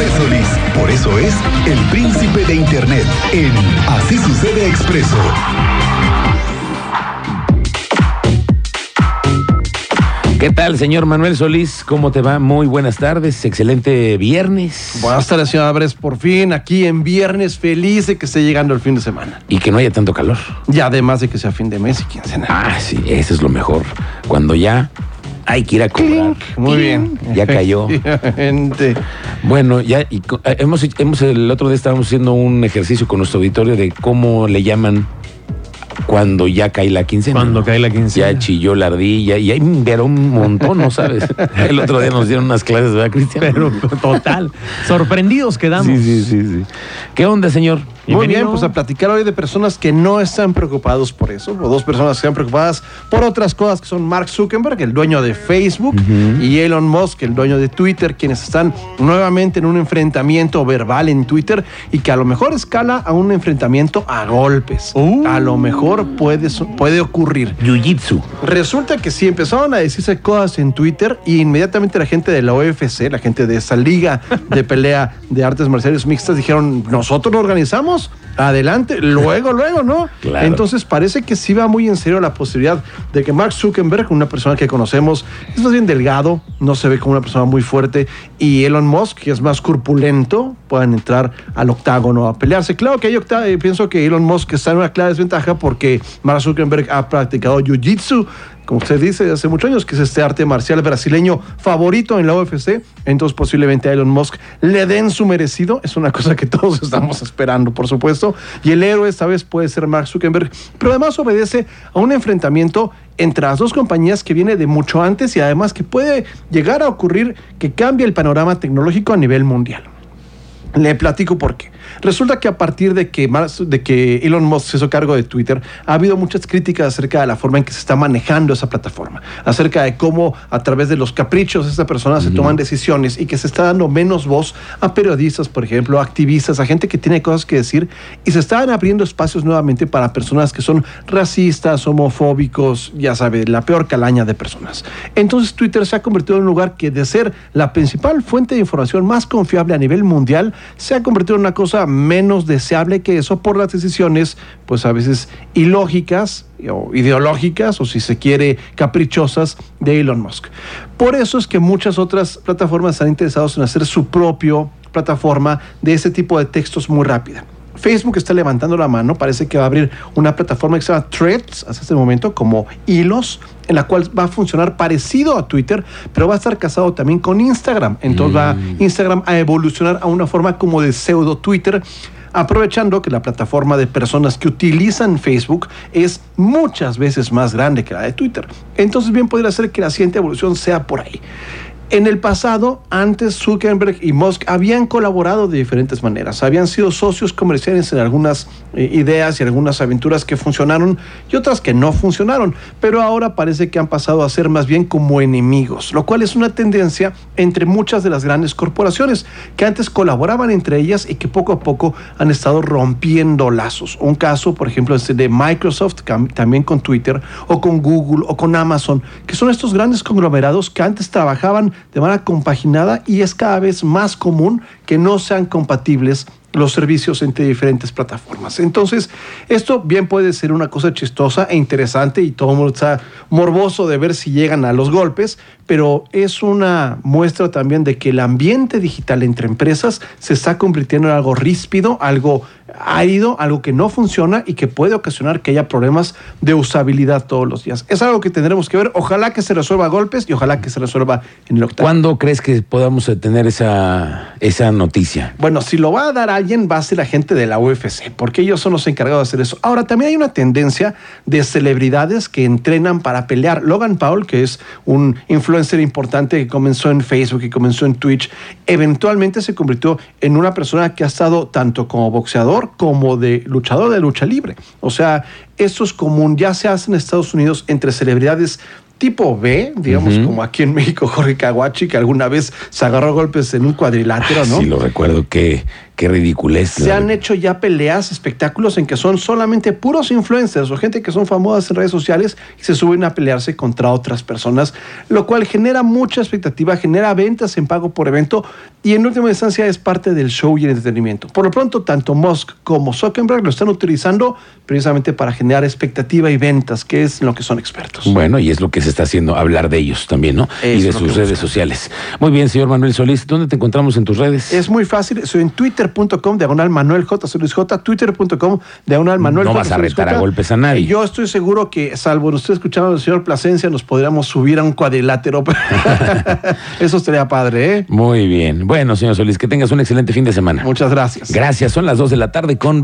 Manuel Solís. Por eso es el príncipe de Internet en Así Sucede Expreso. ¿Qué tal, señor Manuel Solís? ¿Cómo te va? Muy buenas tardes. Excelente viernes. Buenas tardes, señor Álvarez. Por fin, aquí en viernes, feliz de que esté llegando el fin de semana. Y que no haya tanto calor. Y además de que sea fin de mes y quincena. Ah, sí, eso es lo mejor. Cuando ya hay que ir a cobrar. Muy bien. Ya cayó. Bueno, ya y eh, hemos, hemos el otro día estábamos haciendo un ejercicio con nuestro auditorio de cómo le llaman cuando ya cae la quincena. Cuando cae la quincena. Ya chilló la ardilla y hay pero un montón, ¿no sabes? El otro día nos dieron unas clases, ¿verdad, Cristian? Pero total. Sorprendidos quedamos. Sí, sí, sí, sí. ¿Qué onda, señor? Muy bien, pues a platicar hoy de personas que no están preocupados por eso, o dos personas que están preocupadas por otras cosas que son Mark Zuckerberg, el dueño de Facebook, y Elon Musk, el dueño de Twitter, quienes están nuevamente en un enfrentamiento verbal en Twitter y que a lo mejor escala a un enfrentamiento a golpes. Uh. A lo mejor puede, puede ocurrir. Jiu-Jitsu. Resulta que sí, empezaron a decirse cosas en Twitter y inmediatamente la gente de la OFC, la gente de esa liga de pelea de artes marciales mixtas, dijeron, nosotros lo organizamos, adelante, luego, luego, ¿no? Claro. Entonces parece que sí va muy en serio la posibilidad de que Mark Zuckerberg, una persona que conocemos, es más bien delgado, no se ve como una persona muy fuerte, y Elon Musk, que es más corpulento, puedan entrar al octágono a pelearse. Claro que hay octa- eh, pienso que Elon Musk está en una clara desventaja porque Mark Zuckerberg ha practicado Jiu-Jitsu, como usted dice, hace muchos años, que es este arte marcial brasileño favorito en la UFC. Entonces, posiblemente a Elon Musk le den su merecido. Es una cosa que todos estamos esperando, por supuesto. Y el héroe esta vez puede ser Mark Zuckerberg, pero además obedece a un enfrentamiento entre las dos compañías que viene de mucho antes y además que puede llegar a ocurrir que cambie el panorama tecnológico a nivel mundial. Le platico por qué. Resulta que a partir de que, de que Elon Musk se hizo cargo de Twitter, ha habido muchas críticas acerca de la forma en que se está manejando esa plataforma, acerca de cómo a través de los caprichos de esta persona se toman decisiones y que se está dando menos voz a periodistas, por ejemplo, a activistas, a gente que tiene cosas que decir y se están abriendo espacios nuevamente para personas que son racistas, homofóbicos, ya sabe, la peor calaña de personas. Entonces Twitter se ha convertido en un lugar que de ser la principal fuente de información más confiable a nivel mundial, se ha convertido en una cosa menos deseable que eso por las decisiones, pues a veces ilógicas o ideológicas o si se quiere caprichosas de Elon Musk. Por eso es que muchas otras plataformas están interesadas en hacer su propio plataforma de ese tipo de textos muy rápida. Facebook está levantando la mano, parece que va a abrir una plataforma que se llama Threads hasta este momento, como hilos, en la cual va a funcionar parecido a Twitter, pero va a estar casado también con Instagram. Entonces va Instagram a evolucionar a una forma como de pseudo Twitter, aprovechando que la plataforma de personas que utilizan Facebook es muchas veces más grande que la de Twitter. Entonces bien podría ser que la siguiente evolución sea por ahí. En el pasado, antes Zuckerberg y Musk habían colaborado de diferentes maneras, habían sido socios comerciales en algunas eh, ideas y algunas aventuras que funcionaron y otras que no funcionaron, pero ahora parece que han pasado a ser más bien como enemigos, lo cual es una tendencia entre muchas de las grandes corporaciones que antes colaboraban entre ellas y que poco a poco han estado rompiendo lazos. Un caso, por ejemplo, es el de Microsoft, también con Twitter, o con Google, o con Amazon, que son estos grandes conglomerados que antes trabajaban de manera compaginada y es cada vez más común que no sean compatibles los servicios entre diferentes plataformas. Entonces, esto bien puede ser una cosa chistosa e interesante y todo el mundo está morboso de ver si llegan a los golpes, pero es una muestra también de que el ambiente digital entre empresas se está convirtiendo en algo ríspido, algo árido, algo que no funciona y que puede ocasionar que haya problemas de usabilidad todos los días. Es algo que tendremos que ver. Ojalá que se resuelva a golpes y ojalá que se resuelva en el octavo. ¿Cuándo crees que podamos tener esa, esa noticia? Bueno, si lo va a dar alguien, va a ser la gente de la UFC, porque ellos son los encargados de hacer eso. Ahora, también hay una tendencia de celebridades que entrenan para pelear. Logan Paul, que es un influencer importante que comenzó en Facebook y comenzó en Twitch, eventualmente se convirtió en una persona que ha estado tanto como boxeador como de luchador de lucha libre. O sea, eso es común, ya se hace en Estados Unidos entre celebridades tipo B, digamos, como aquí en México, Jorge Caguachi, que alguna vez se agarró golpes en un cuadrilátero, ¿no? Sí, lo recuerdo. Qué, Qué ridiculez. Se han hecho ya peleas, espectáculos en que son solamente puros influencers o gente que son famosas en redes sociales y se suben a pelearse contra otras personas, lo cual genera mucha expectativa, genera ventas en pago por evento y en última instancia es parte del show y el entretenimiento. Por lo pronto, tanto Musk como Zuckerberg lo están utilizando precisamente para generar expectativa y ventas, que es en lo que son expertos. Bueno, y es lo que se está haciendo, hablar de ellos también, ¿no? Y de sus redes sociales. Muy bien, señor Manuel Solís, ¿dónde te encontramos en tus redes? Es muy fácil, soy en twitter.com, diagonal Manuel J. Solís J, twitter.com, diagonal Manuel No J. vas a retar a golpes a nadie. Y Yo estoy seguro que, salvo usted escuchando al señor Plasencia, nos podríamos subir a un cuadrilátero. Eso estaría padre, ¿eh? Muy bien. Bueno, señor Solís, que tengas un excelente fin de semana. Muchas gracias. Gracias, son las 2 de la tarde con